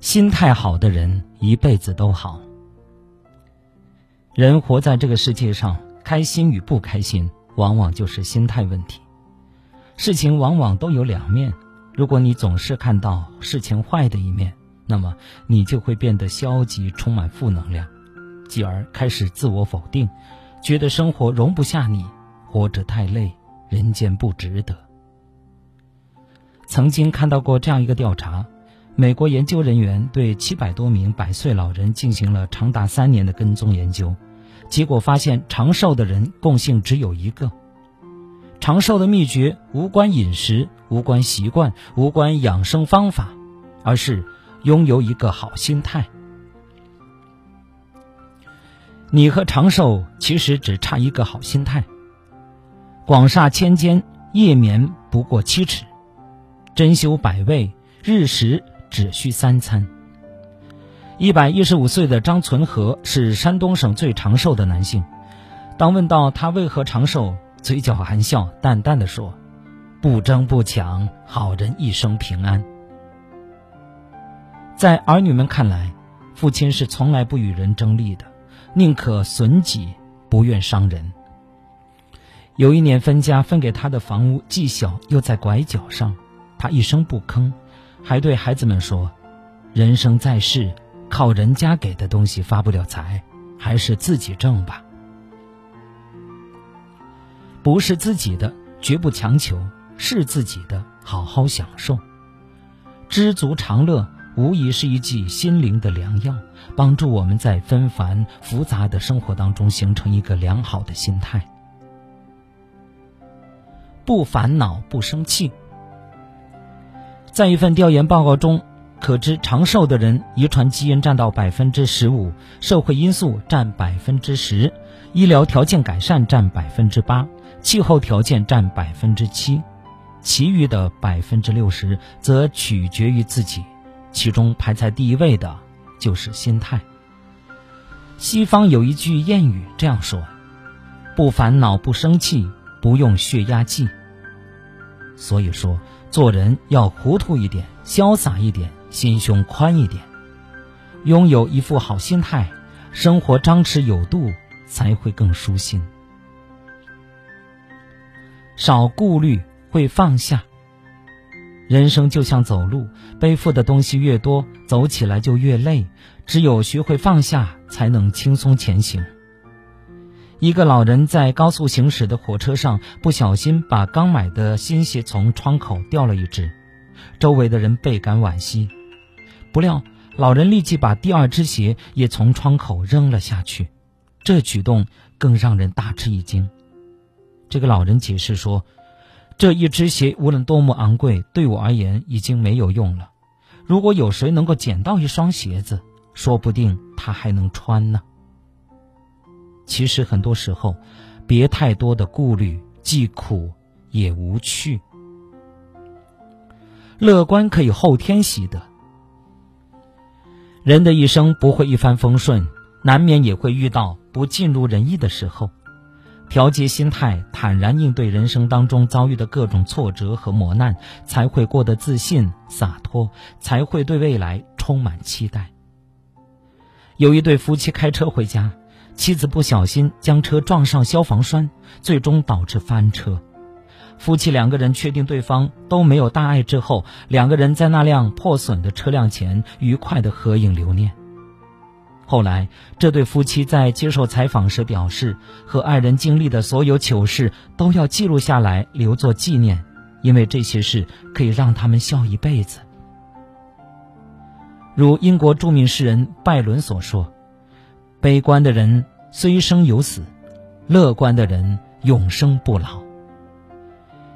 心态好的人一辈子都好。人活在这个世界上，开心与不开心，往往就是心态问题。事情往往都有两面，如果你总是看到事情坏的一面，那么你就会变得消极，充满负能量，继而开始自我否定，觉得生活容不下你，活着太累，人间不值得。曾经看到过这样一个调查。美国研究人员对七百多名百岁老人进行了长达三年的跟踪研究，结果发现，长寿的人共性只有一个。长寿的秘诀无关饮食，无关习惯，无关养生方法，而是拥有一个好心态。你和长寿其实只差一个好心态。广厦千间，夜眠不过七尺；珍馐百味，日食。只需三餐。一百一十五岁的张存和是山东省最长寿的男性。当问到他为何长寿，嘴角含笑，淡淡的说：“不争不抢，好人一生平安。”在儿女们看来，父亲是从来不与人争利的，宁可损己，不愿伤人。有一年分家分给他的房屋既小又在拐角上，他一声不吭。还对孩子们说：“人生在世，靠人家给的东西发不了财，还是自己挣吧。不是自己的，绝不强求；是自己的，好好享受。知足常乐，无疑是一剂心灵的良药，帮助我们在纷繁复杂的生活当中形成一个良好的心态，不烦恼，不生气。”在一份调研报告中，可知长寿的人遗传基因占到百分之十五，社会因素占百分之十，医疗条件改善占百分之八，气候条件占百分之七，其余的百分之六十则取决于自己。其中排在第一位的就是心态。西方有一句谚语这样说：“不烦恼，不生气，不用血压计。”所以说。做人要糊涂一点，潇洒一点，心胸宽一点，拥有一副好心态，生活张弛有度，才会更舒心。少顾虑，会放下。人生就像走路，背负的东西越多，走起来就越累。只有学会放下，才能轻松前行。一个老人在高速行驶的火车上，不小心把刚买的新鞋从窗口掉了一只，周围的人倍感惋惜。不料，老人立即把第二只鞋也从窗口扔了下去，这举动更让人大吃一惊。这个老人解释说：“这一只鞋无论多么昂贵，对我而言已经没有用了。如果有谁能够捡到一双鞋子，说不定他还能穿呢。”其实很多时候，别太多的顾虑，既苦也无趣。乐观可以后天习得。人的一生不会一帆风顺，难免也会遇到不尽如人意的时候。调节心态，坦然应对人生当中遭遇的各种挫折和磨难，才会过得自信洒脱，才会对未来充满期待。有一对夫妻开车回家。妻子不小心将车撞上消防栓，最终导致翻车。夫妻两个人确定对方都没有大碍之后，两个人在那辆破损的车辆前愉快的合影留念。后来，这对夫妻在接受采访时表示，和爱人经历的所有糗事都要记录下来留作纪念，因为这些事可以让他们笑一辈子。如英国著名诗人拜伦所说。悲观的人虽生有死，乐观的人永生不老。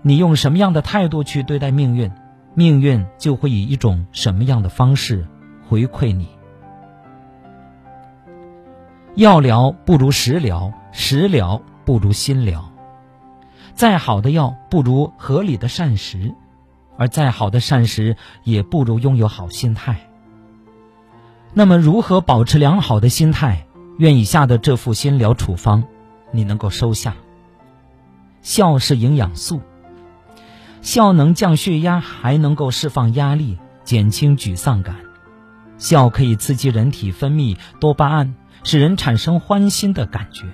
你用什么样的态度去对待命运，命运就会以一种什么样的方式回馈你。药疗不如食疗，食疗不如心疗。再好的药不如合理的膳食，而再好的膳食也不如拥有好心态。那么，如何保持良好的心态？愿以下的这副心疗处方，你能够收下。笑是营养素，笑能降血压，还能够释放压力，减轻沮丧感。笑可以刺激人体分泌多巴胺，使人产生欢欣的感觉。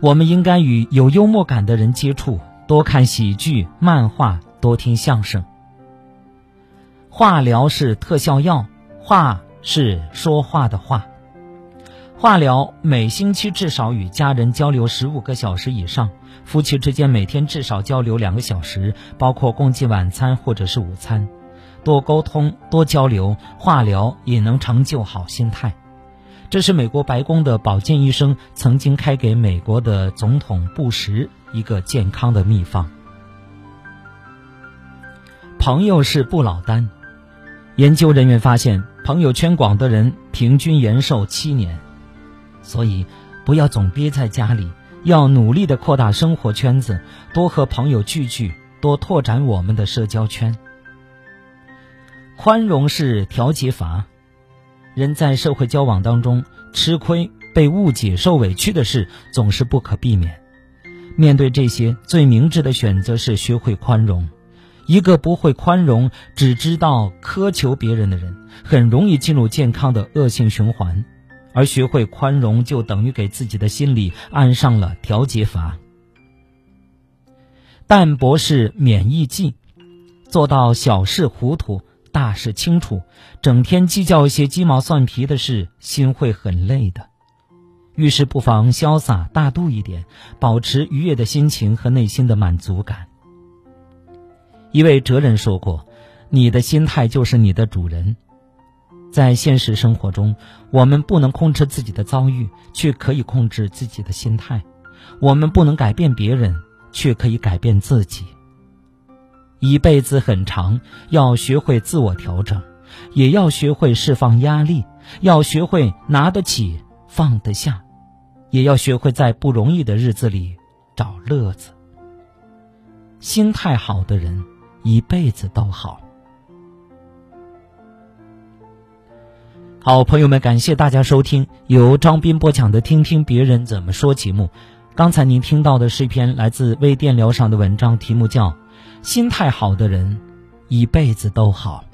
我们应该与有幽默感的人接触，多看喜剧、漫画，多听相声。化疗是特效药，话是说话的话。化疗每星期至少与家人交流十五个小时以上，夫妻之间每天至少交流两个小时，包括共进晚餐或者是午餐。多沟通，多交流，化疗也能成就好心态。这是美国白宫的保健医生曾经开给美国的总统布什一个健康的秘方。朋友是不老丹，研究人员发现，朋友圈广的人平均延寿七年。所以，不要总憋在家里，要努力的扩大生活圈子，多和朋友聚聚，多拓展我们的社交圈。宽容是调节阀。人在社会交往当中，吃亏、被误解、受委屈的事总是不可避免。面对这些，最明智的选择是学会宽容。一个不会宽容、只知道苛求别人的人，很容易进入健康的恶性循环。而学会宽容，就等于给自己的心理安上了调节阀。淡泊是免疫剂，做到小事糊涂。大事清楚，整天计较一些鸡毛蒜皮的事，心会很累的。遇事不妨潇洒大度一点，保持愉悦的心情和内心的满足感。一位哲人说过：“你的心态就是你的主人。”在现实生活中，我们不能控制自己的遭遇，却可以控制自己的心态；我们不能改变别人，却可以改变自己。一辈子很长，要学会自我调整，也要学会释放压力，要学会拿得起放得下，也要学会在不容易的日子里找乐子。心态好的人，一辈子都好。好，朋友们，感谢大家收听由张斌播讲的《听听别人怎么说》节目。刚才您听到的是一篇来自微电疗上的文章，题目叫。心态好的人，一辈子都好。